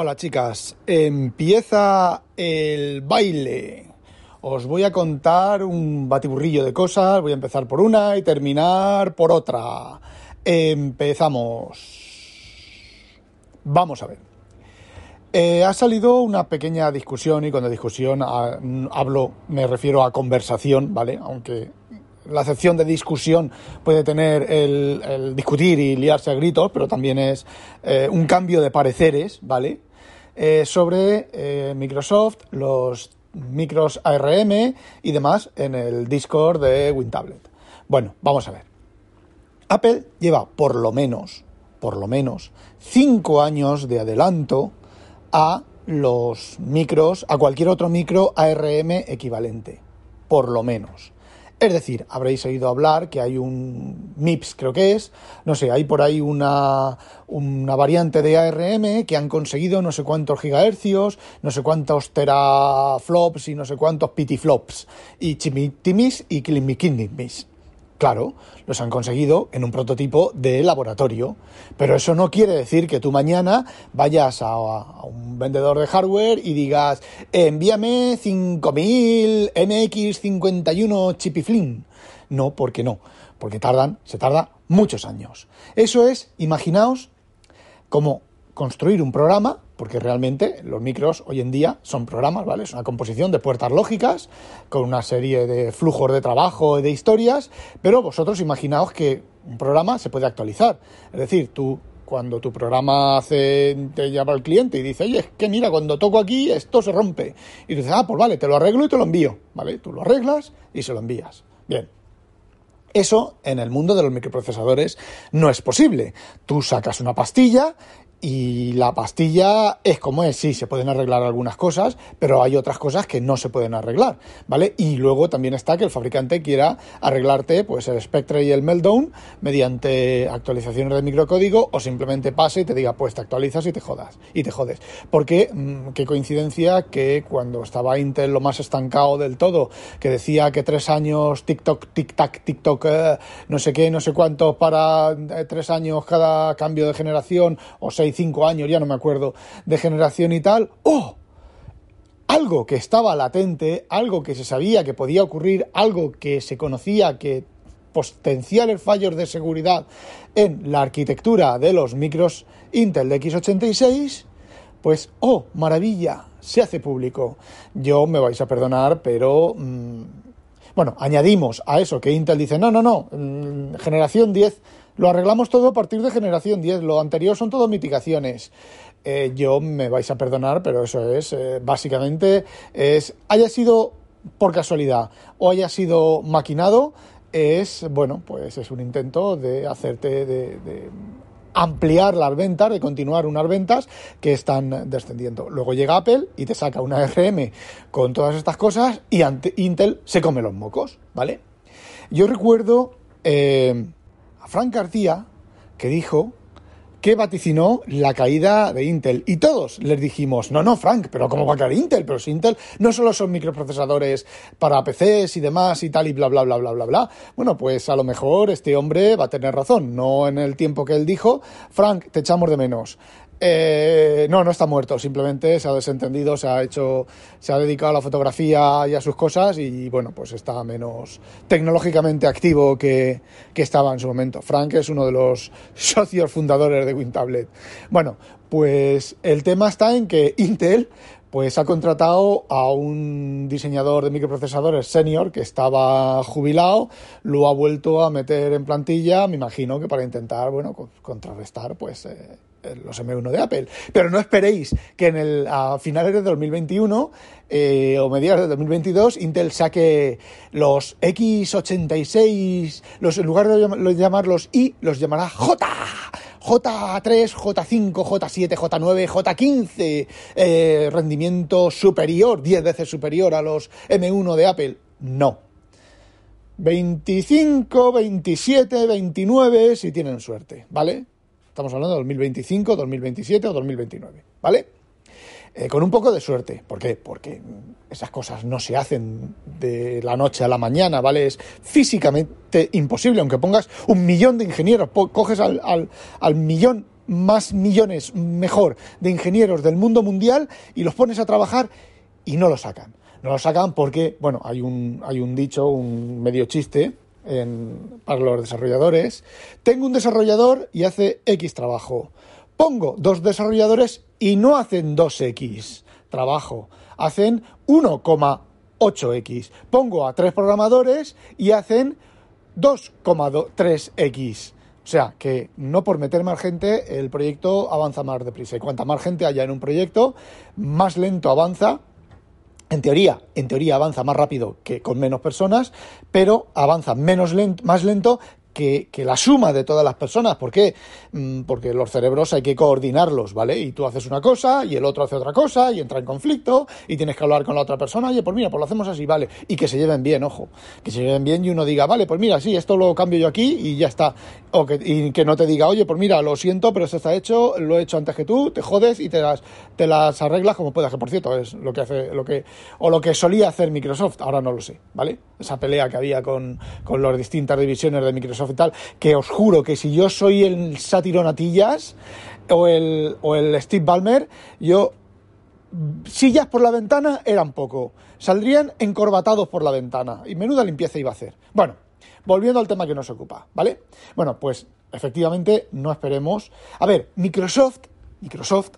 Hola chicas, empieza el baile. Os voy a contar un batiburrillo de cosas, voy a empezar por una y terminar por otra. Empezamos. Vamos a ver. Eh, ha salido una pequeña discusión y cuando discusión ah, hablo, me refiero a conversación, ¿vale? Aunque la acepción de discusión puede tener el, discutir y liarse a gritos, pero también es eh, un cambio de pareceres, ¿vale? Eh, sobre eh, Microsoft, los micros ARM y demás en el Discord de WinTablet. Bueno, vamos a ver. Apple lleva por lo menos, por lo menos, cinco años de adelanto a los micros, a cualquier otro micro ARM equivalente. Por lo menos. Es decir, habréis oído hablar que hay un MIPS, creo que es, no sé, hay por ahí una, una variante de ARM que han conseguido no sé cuántos gigahercios, no sé cuántos teraflops y no sé cuántos pitiflops, y chimitimis y kilimikinimis. Claro, los han conseguido en un prototipo de laboratorio, pero eso no quiere decir que tú mañana vayas a, un vendedor de hardware y digas, envíame 5000 MX51 chipiflin. No, porque no, porque tardan, se tarda muchos años. Eso es, imaginaos, como construir un programa porque realmente los micros hoy en día son programas, ¿vale? Es una composición de puertas lógicas con una serie de flujos de trabajo y de historias, pero vosotros imaginaos que un programa se puede actualizar. Es decir, tú cuando tu programa hace, te llama al cliente y dice, oye, es que mira, cuando toco aquí esto se rompe. Y tú dices, ah, pues vale, te lo arreglo y te lo envío, ¿vale? Tú lo arreglas y se lo envías. Bien. Eso en el mundo de los microprocesadores no es posible. Tú sacas una pastilla y la pastilla es como es, sí, se pueden arreglar algunas cosas, pero hay otras cosas que no se pueden arreglar, ¿vale? Y luego también está que el fabricante quiera arreglarte pues el Spectre y el Meltdown mediante actualizaciones de microcódigo o simplemente pase y te diga, pues te actualizas y te jodas, y te jodes. Porque mm, qué coincidencia que cuando estaba Intel lo más estancado del todo, que decía que tres años TikTok, tic-tac, TikTok, no sé qué, no sé cuánto para eh, tres años cada cambio de generación o seis cinco años, ya no me acuerdo, de generación y tal, ¡oh! Algo que estaba latente, algo que se sabía que podía ocurrir, algo que se conocía que potenciales fallos de seguridad en la arquitectura de los micros Intel de x86, pues, oh, maravilla, se hace público. Yo me vais a perdonar, pero... Mm, bueno, añadimos a eso que Intel dice, no, no, no, mm, generación 10 lo arreglamos todo a partir de generación 10. Lo anterior son todo mitigaciones. Eh, yo me vais a perdonar, pero eso es, eh, básicamente, es, haya sido por casualidad o haya sido maquinado, es, bueno, pues es un intento de hacerte, de, ampliar las ventas, de continuar unas ventas que están descendiendo. Luego llega Apple y te saca una RM con todas estas cosas y Intel se come los mocos, ¿vale? Yo recuerdo eh, Frank García, que dijo que vaticinó la caída de Intel. Y todos les dijimos, no, no, Frank, pero ¿cómo va a caer Intel? Pero si Intel no solo son microprocesadores para PCs y demás y tal y bla, bla, bla, bla, bla, bla. Bueno, pues a lo mejor este hombre va a tener razón, no en el tiempo que él dijo, Frank, te echamos de menos. Eh, no, no está muerto, simplemente se ha desentendido, se ha hecho, se ha dedicado a la fotografía y a sus cosas y bueno, pues está menos tecnológicamente activo que, que estaba en su momento. Frank es uno de los socios fundadores de WinTablet. Bueno, pues el tema está en que Intel pues ha contratado a un diseñador de microprocesadores senior que estaba jubilado, lo ha vuelto a meter en plantilla, me imagino que para intentar, bueno, contrarrestar pues eh, los M1 de Apple. Pero no esperéis que en el, a finales de 2021 eh, o mediados de 2022 Intel saque los X86, los, en lugar de llamarlos I, los llamará J. J3, J5, J7, J9, J15, rendimiento superior, 10 veces superior a los M1 de Apple. No. 25, 27, 29 si tienen suerte, ¿vale? Estamos hablando de 2025, 2027 o 2029, ¿vale? Eh, con un poco de suerte. ¿Por qué? Porque esas cosas no se hacen de la noche a la mañana, ¿vale? Es físicamente imposible, aunque pongas un millón de ingenieros, coges al, al, millón más millones mejor de ingenieros del mundo mundial y los pones a trabajar y no lo sacan. No lo sacan porque, bueno, hay un, hay un dicho, un medio chiste para los desarrolladores. Tengo un desarrollador y hace X trabajo. Pongo dos desarrolladores y no hacen 2X trabajo, hacen 1,8X. Pongo a tres programadores y hacen 2,3X. O sea, que no por meter más gente el proyecto avanza más deprisa. Y cuanta más gente haya en un proyecto, más lento avanza. En teoría, en teoría avanza más rápido que con menos personas, pero avanza menos lento, más lento que, la suma de todas las personas. ¿Por qué? Mm, porque los cerebros hay que coordinarlos, ¿vale? Y tú haces una cosa y el otro hace otra cosa y entra en conflicto y tienes que hablar con la otra persona. Oye, pues mira, pues lo hacemos así, ¿vale? Y que se lleven bien, ojo. Que se lleven bien y uno diga, vale, pues mira, sí, esto lo cambio yo aquí y ya está. O que, y que no te diga, oye, pues mira, lo siento, pero esto está hecho, lo he hecho antes que tú, te jodes y te las, te las arreglas como puedas. Que por cierto, es lo que hace, lo que, o lo que solía hacer Microsoft, ahora no lo sé, ¿vale? Esa pelea que había con, con las distintas divisiones de Microsoft que os juro que si yo soy el sátiro Natillas o el, o el Steve Ballmer, yo sillas por la ventana eran poco. Saldrían encorbatados por la ventana y menuda limpieza iba a hacer. Bueno, volviendo al tema que nos ocupa, ¿vale? Bueno, pues efectivamente no esperemos. A ver, Microsoft, Microsoft,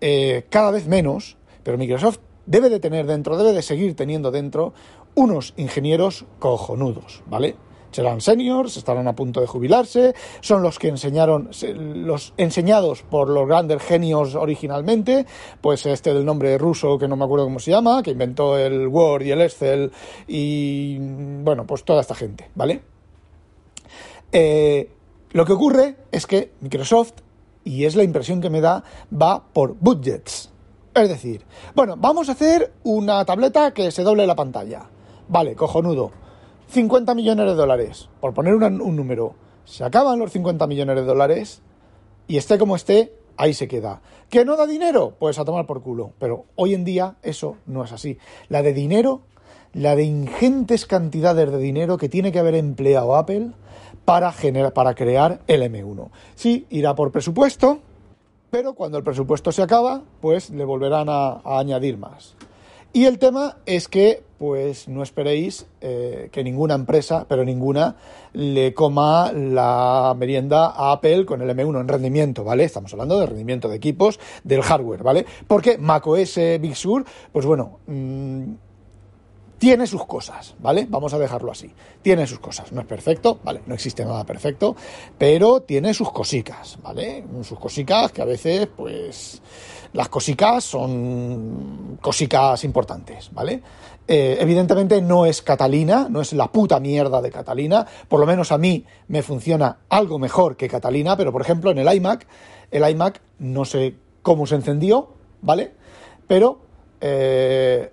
eh, cada vez menos, pero Microsoft debe de tener dentro, debe de seguir teniendo dentro unos ingenieros cojonudos, ¿vale? Serán seniors, estarán a punto de jubilarse, son los que enseñaron, los enseñados por los grandes genios originalmente, pues este del nombre ruso que no me acuerdo cómo se llama, que inventó el Word y el Excel y bueno, pues toda esta gente, ¿vale? Eh, lo que ocurre es que Microsoft, y es la impresión que me da, va por budgets. Es decir, bueno, vamos a hacer una tableta que se doble la pantalla. Vale, cojonudo 50 millones de dólares, por poner un número, se acaban los 50 millones de dólares y esté como esté, ahí se queda. ¿Que no da dinero? Pues a tomar por culo. Pero hoy en día eso no es así. La de dinero, la de ingentes cantidades de dinero que tiene que haber empleado Apple para, generar, para crear el M1. Sí, irá por presupuesto, pero cuando el presupuesto se acaba, pues le volverán a añadir más. Y el tema es que, pues no esperéis eh, que ninguna empresa, pero ninguna, le coma la merienda a Apple con el M1 en rendimiento, ¿vale? Estamos hablando de rendimiento de equipos, del hardware, ¿vale? Porque macOS Big Sur, pues bueno, mm, tiene sus cosas, ¿vale? Vamos a dejarlo así. Tiene sus cosas. No es perfecto, ¿vale? No existe nada perfecto, pero tiene sus cosicas, ¿vale? Sus cosicas que a veces, pues las cosicas son cosicas importantes, ¿vale? Eh, evidentemente no es Catalina, no es la puta mierda de Catalina, por lo menos a mí me funciona algo mejor que Catalina, pero por ejemplo en el iMac, el iMac no sé cómo se encendió, ¿vale? Pero eh,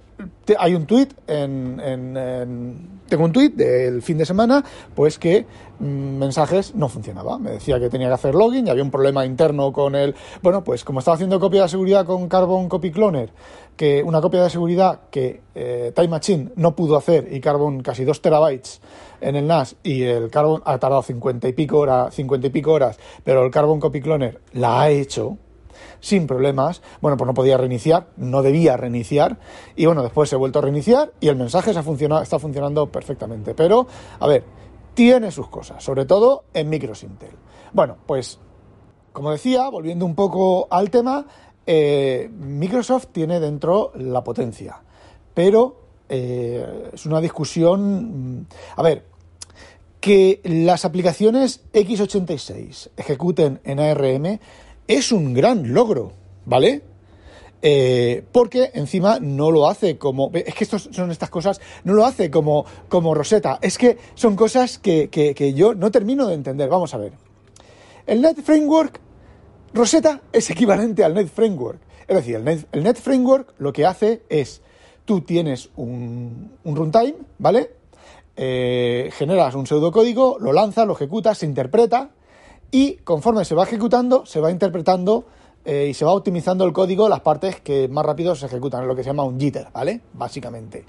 hay un tweet en, tengo un tweet del fin de semana pues que mm, mensajes no funcionaba. Me decía que tenía que hacer login y había un problema interno con el bueno pues como estaba haciendo copia de seguridad con Carbon Copy Cloner que una copia de seguridad que eh, Time Machine no pudo hacer y Carbon casi 2 terabytes en el NAS y el Carbon ha tardado 50 y pico horas 50 y pico horas pero el Carbon Copy Cloner la ha hecho sin problemas. Bueno, pues no podía reiniciar, no debía reiniciar. Y bueno, después ha vuelto a reiniciar y el mensaje está funcionando perfectamente. Pero, a ver, tiene sus cosas, sobre todo en micros Intel. Bueno, pues, como decía, volviendo un poco al tema, eh, Microsoft tiene dentro la potencia. Pero eh, es una discusión. Mm, a ver, que las aplicaciones x86 ejecuten en ARM es un gran logro, ¿vale? Eh, porque encima no lo hace como. Es que estos son estas cosas, no lo hace como, como Rosetta. Es que son cosas que, que, yo no termino de entender. Vamos a ver. El Net Framework, Rosetta es equivalente al Net Framework. Es decir, el Net, el Net Framework lo que hace es. Tú tienes un, un runtime, ¿vale? Eh, generas un pseudocódigo, lo lanzas, lo ejecutas, se interpreta, y conforme se va ejecutando, se va interpretando eh, y se va optimizando el código las partes que más rápido se ejecutan, lo que se llama un jitter, ¿vale? Básicamente.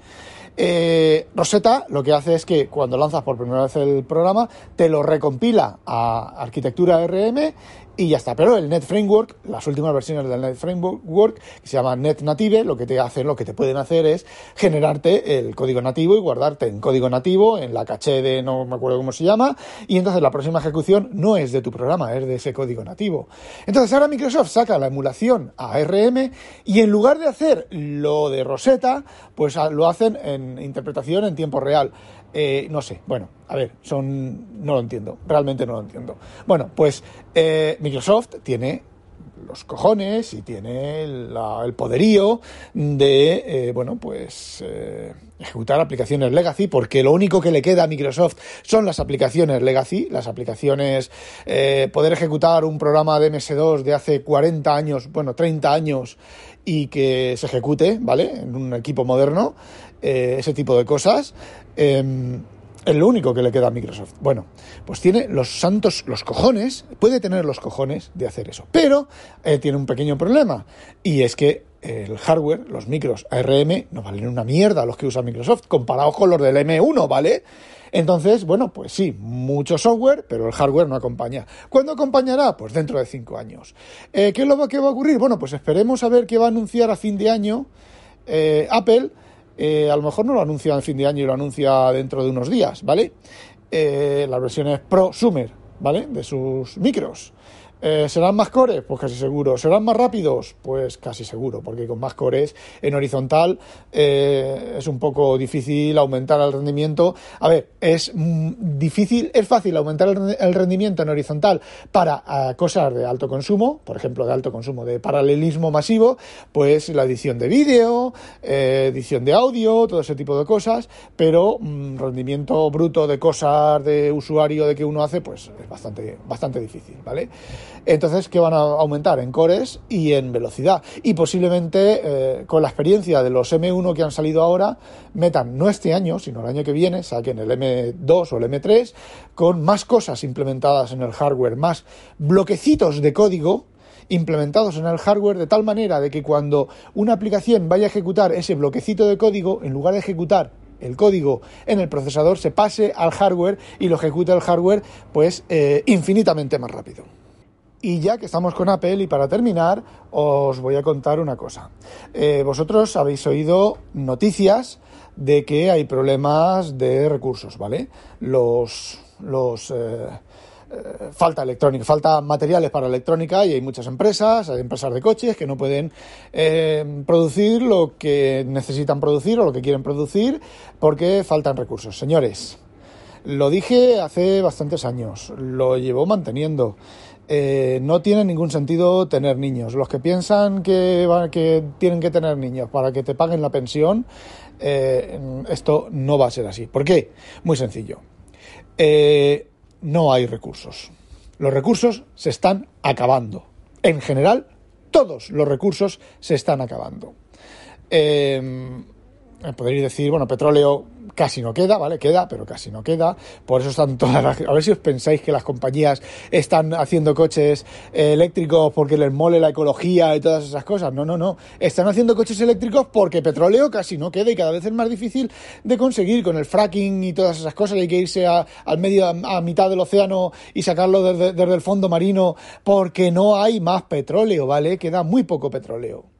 Eh, Rosetta lo que hace es que cuando lanzas por primera vez el programa, te lo recompila a arquitectura RM y ya está. Pero el Net Framework, las últimas versiones del Net Framework, que se llama Net Native, lo que te hacen, lo que te pueden hacer es generarte el código nativo y guardarte en código nativo, en la caché de no me acuerdo cómo se llama, y entonces la próxima ejecución no es de tu programa, es de ese código nativo. Entonces ahora Microsoft saca la emulación ARM y en lugar de hacer lo de Rosetta, pues lo hacen en interpretación en tiempo real. Eh, no sé, bueno, a ver, son. No lo entiendo, realmente no lo entiendo. Bueno, pues eh, Microsoft tiene los cojones y tiene el poderío de, eh, bueno, pues ejecutar aplicaciones legacy, porque lo único que le queda a Microsoft son las aplicaciones legacy, las aplicaciones, poder ejecutar un programa de MS2 de hace 40 años, bueno, 30 años, y que se ejecute, ¿vale? En un equipo moderno, ese tipo de cosas. Em, es lo único que le queda a Microsoft. Bueno, pues tiene los santos, los cojones, puede tener los cojones de hacer eso. Pero eh, tiene un pequeño problema. Y es que el hardware, los micros ARM, no valen una mierda los que usa Microsoft, comparados con los del M1, ¿vale? Entonces, bueno, pues sí, mucho software, pero el hardware no acompaña. ¿Cuándo acompañará? Pues dentro de cinco años. Eh, ¿Qué es lo va a ocurrir? Bueno, pues esperemos a ver qué va a anunciar a fin de año eh, Apple eh, a lo mejor no lo anuncia en fin de año y lo anuncia dentro de unos días, ¿vale? Eh, las versiones prosumer, ¿vale? De sus micros. Eh, ¿Serán más cores? Pues casi seguro. ¿Serán más rápidos? Pues casi seguro, porque con más cores en horizontal eh, es un poco difícil aumentar el rendimiento. A ver, es mm, difícil, es fácil aumentar el, rendimiento en horizontal para eh, cosas de alto consumo, por ejemplo, de alto consumo de paralelismo masivo, pues la edición de vídeo, edición de audio, todo ese tipo de cosas, pero mm, rendimiento bruto de cosas de usuario de que uno hace, pues es bastante, bastante difícil, ¿vale? Entonces, ¿qué van a aumentar? En cores y en velocidad. Y posiblemente, eh, con la experiencia de los M1 que han salido ahora, metan no este año, sino el año que viene, saquen el M2 o el M3, con más cosas implementadas en el hardware, más bloquecitos de código implementados en el hardware de tal manera de que cuando una aplicación vaya a ejecutar ese bloquecito de código, en lugar de ejecutar el código en el procesador, se pase al hardware y lo ejecute el hardware pues eh, infinitamente más rápido. Y ya que estamos con Apple y para terminar, os voy a contar una cosa. Eh, vosotros habéis oído noticias de que hay problemas de recursos, ¿vale? Los, los eh, eh, falta electrónica, falta materiales para electrónica y hay muchas empresas, hay empresas de coches que no pueden producir lo que necesitan producir o lo que quieren producir porque faltan recursos. Señores, lo dije hace bastantes años, lo llevo manteniendo. Eh, no tiene ningún sentido tener niños. Los que piensan que, tienen que tener niños para que te paguen la pensión, eh, esto no va a ser así. ¿Por qué? Muy sencillo. Eh, no hay recursos. Los recursos se están acabando. En general, todos los recursos se están acabando. Podréis decir, bueno, petróleo casi no queda, ¿vale? Queda, pero casi no queda. Por eso están todas las... A ver si os pensáis que las compañías están haciendo coches eh, eléctricos porque les mole la ecología y todas esas cosas. No, no, no. Están haciendo coches eléctricos porque petróleo casi no queda y cada vez es más difícil de conseguir con el fracking y todas esas cosas. Hay que irse al medio, a, mitad del océano y sacarlo desde el fondo marino porque no hay más petróleo, ¿vale? Queda muy poco petróleo.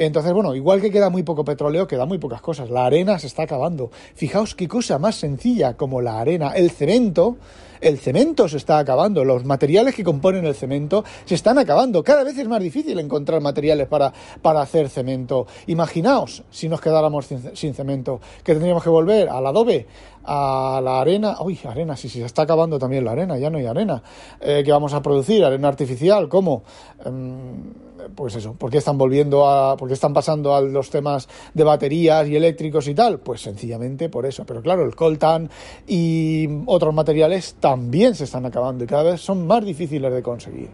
Entonces, bueno, igual que queda muy poco petróleo, queda muy pocas cosas. La arena se está acabando. Fijaos qué cosa más sencilla como la arena, el cemento. El cemento se está acabando, los materiales que componen el cemento se están acabando. Cada vez es más difícil encontrar materiales para, para hacer cemento. Imaginaos si nos quedáramos sin, cemento, que tendríamos que volver al adobe, a la arena. Uy, arena, sí, sí, se está acabando también la arena, ya no hay arena. Eh, que vamos a producir? Arena artificial, ¿cómo? Em, pues eso, ¿por qué están volviendo a, por qué están pasando a los temas de baterías y eléctricos y tal? Pues sencillamente por eso. Pero claro, el coltan y otros materiales también se están acabando y cada vez son más difíciles de conseguir.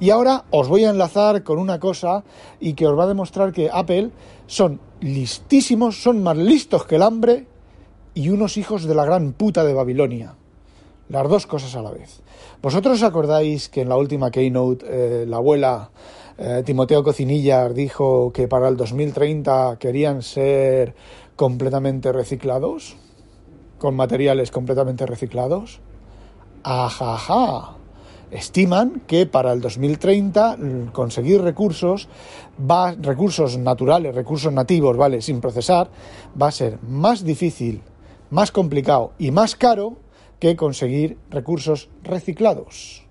Y ahora os voy a enlazar con una cosa y que os va a demostrar que Apple son listísimos, son más listos que el hambre y unos hijos de la gran puta de Babilonia. Las dos cosas a la vez. ¿Vosotros os acordáis que en la última keynote eh, la abuela eh, Timoteo Cocinillas dijo que para el 2030 querían ser completamente reciclados, con materiales completamente reciclados. Ajaja. estiman que para el 2030 conseguir recursos, recursos naturales, recursos nativos, ¿vale? Sin procesar, va a ser más difícil, más complicado y más caro que conseguir recursos reciclados.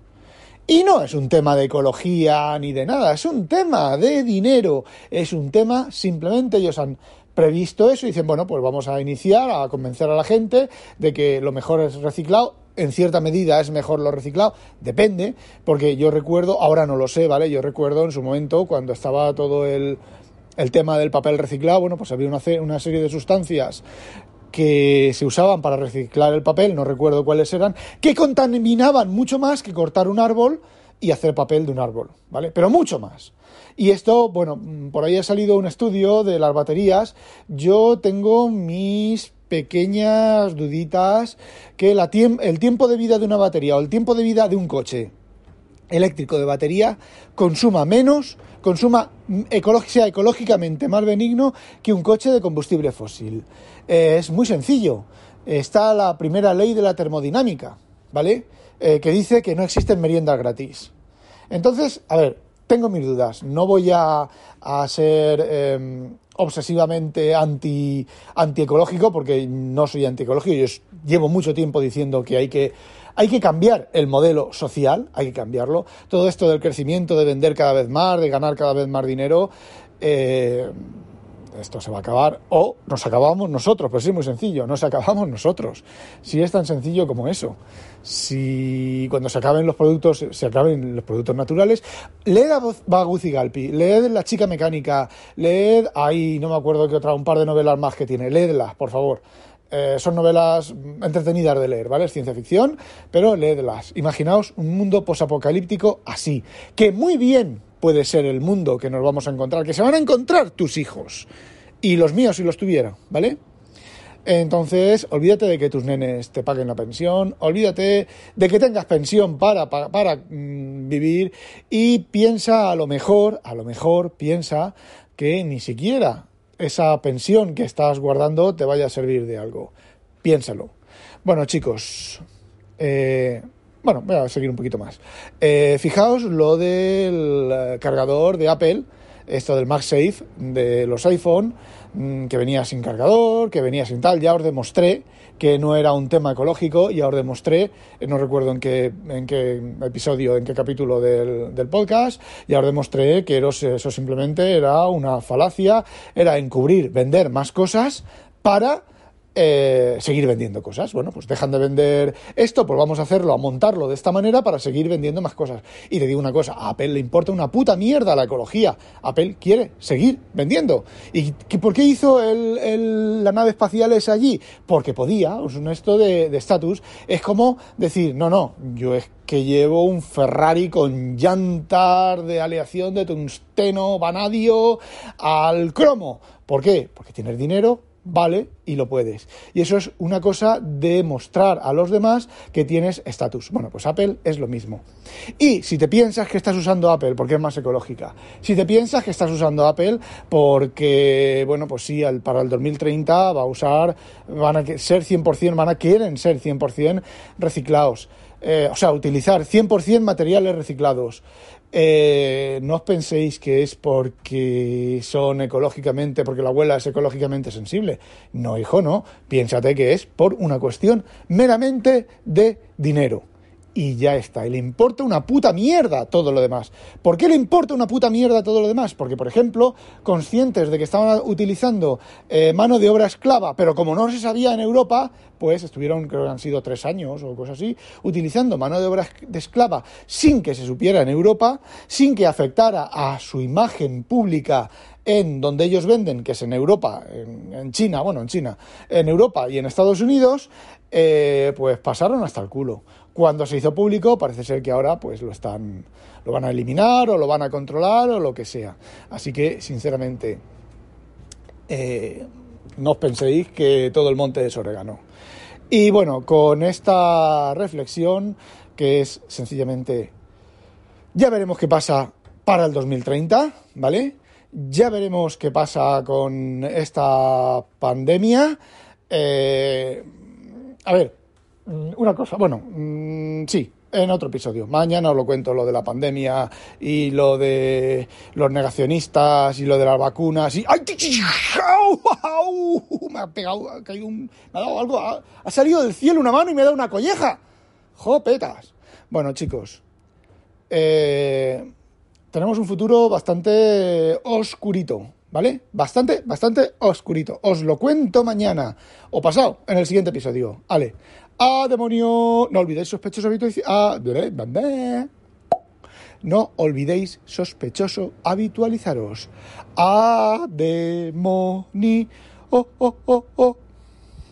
Y no es un tema de ecología ni de nada, es un tema de dinero, es un tema simplemente ellos han previsto eso y dicen, bueno, pues vamos a iniciar a convencer a la gente de que lo mejor es reciclado en cierta medida es mejor lo reciclado, depende, porque yo recuerdo, ahora no lo sé, ¿vale? Yo recuerdo en su momento cuando estaba todo el, el tema del papel reciclado, bueno, pues había una, una serie de sustancias que se usaban para reciclar el papel, no recuerdo cuáles eran, que contaminaban mucho más que cortar un árbol y hacer papel de un árbol, ¿vale? Pero mucho más. Y esto, bueno, por ahí ha salido un estudio de las baterías. Yo tengo mis pequeñas duditas que el tiempo de vida de una batería o el tiempo de vida de un coche eléctrico de batería consuma menos, consuma sea ecológicamente más benigno que un coche de combustible fósil. Eh, es muy sencillo. Está la primera ley de la termodinámica, ¿vale? Eh, que dice que no existen meriendas gratis. Entonces, a ver, tengo mis dudas. No voy a, ser em, obsesivamente anti, antiecológico, porque no soy antiecológico. Yo llevo mucho tiempo diciendo que hay que hay que cambiar el modelo social, hay que cambiarlo. Todo esto del crecimiento, de vender cada vez más, de ganar cada vez más dinero, eh, esto se va a acabar o nos acabamos nosotros, pues es muy sencillo, nos acabamos nosotros. Si es tan sencillo como eso. Si cuando se acaben los productos, se acaben los productos naturales, leed a Baguz y Galpi, leed La chica mecánica, leed, ahí no me acuerdo que otra, un par de novelas más que tiene, leedlas, por favor. Eh, son novelas entretenidas de leer, ¿vale? Es ciencia ficción, pero leedlas. Imaginaos un mundo posapocalíptico así, que muy bien puede ser el mundo que nos vamos a encontrar, que se van a encontrar tus hijos y los míos si los tuviera, ¿vale? Entonces, olvídate de que tus nenes te paguen la pensión, olvídate de que tengas pensión para, para, para mm, vivir y piensa a lo mejor, a lo mejor piensa que ni siquiera esa pensión que estás guardando te vaya a servir de algo. Piénsalo. Bueno, chicos, eh, bueno, voy a seguir un poquito más. Eh, fijaos lo del cargador de Apple, esto del MagSafe de los iPhone, mm, que venía sin cargador, que venía sin tal. Ya os demostré que no era un tema ecológico, ya os demostré, eh, no recuerdo en qué, en qué episodio, en qué capítulo del, del podcast, ya os demostré que eso simplemente era una falacia, era encubrir, vender más cosas para eh, seguir vendiendo cosas. Bueno, pues dejan de vender esto, pues vamos a hacerlo, a montarlo de esta manera para seguir vendiendo más cosas. Y te digo una cosa, a Apple le importa una puta mierda la ecología. Apple quiere seguir vendiendo. ¿Y por qué hizo la nave espacial esa allí? Porque podía, es un esto de estatus. es como decir, no, no, yo es que llevo un Ferrari con llantas de aleación de tungsteno vanadio al cromo. ¿Por qué? Porque tienes dinero, vale y lo puedes. Y eso es una cosa de mostrar a los demás que tienes estatus. Bueno, pues Apple es lo mismo. Y si te piensas que estás usando Apple porque es más ecológica, si te piensas que estás usando Apple porque, bueno, pues sí, para el 2030 va a usar, van a ser 100%, van a quieren ser 100% reciclados. Eh, o sea, utilizar 100% materiales reciclados. Eh, no os penséis que es porque son ecológicamente, porque la abuela es ecológicamente sensible. No, hijo, no. Piénsate que es por una cuestión meramente de dinero y ya está. Y le importa una puta mierda todo lo demás. ¿Por qué le importa una puta mierda todo lo demás? Porque, por ejemplo, conscientes de que estaban utilizando eh, mano de obra esclava, pero como no se sabía en Europa, pues estuvieron, creo que han sido tres años o cosas así, utilizando mano de obra de esclava sin que se supiera en Europa, sin que afectara a su imagen pública en donde ellos venden, que es en Europa, en, China, bueno, en China, en Europa y en Estados Unidos, eh, pues pasaron hasta el culo. Cuando se hizo público, parece ser que ahora pues lo están lo van a eliminar o lo van a controlar o lo que sea. Así que, sinceramente, eh, no os penséis que todo el monte es orégano. Y bueno, con esta reflexión, que es sencillamente, ya veremos qué pasa para el 2030, ¿vale? Ya veremos qué pasa con esta pandemia. Eh, a ver, una cosa, bueno, mm, sí, en otro episodio. Mañana os lo cuento, lo de la pandemia y lo de los negacionistas y lo de las vacunas y... ¡Ay! Me ha pegado, ha caído un... Me ha dado algo, ha, ha salido del cielo una mano y me ha dado una colleja. ¡Jopetas! Bueno, chicos, eh, tenemos un futuro bastante oscurito, ¿vale? Bastante, bastante oscurito. Os lo cuento mañana o pasado en el siguiente episodio. Vale. ¡A demonio! No olvidéis sospechoso habitualizaros. ¡A... No olvidéis sospechoso habitualizaros. ¡A demonio! ¡Oh, oh, oh, oh!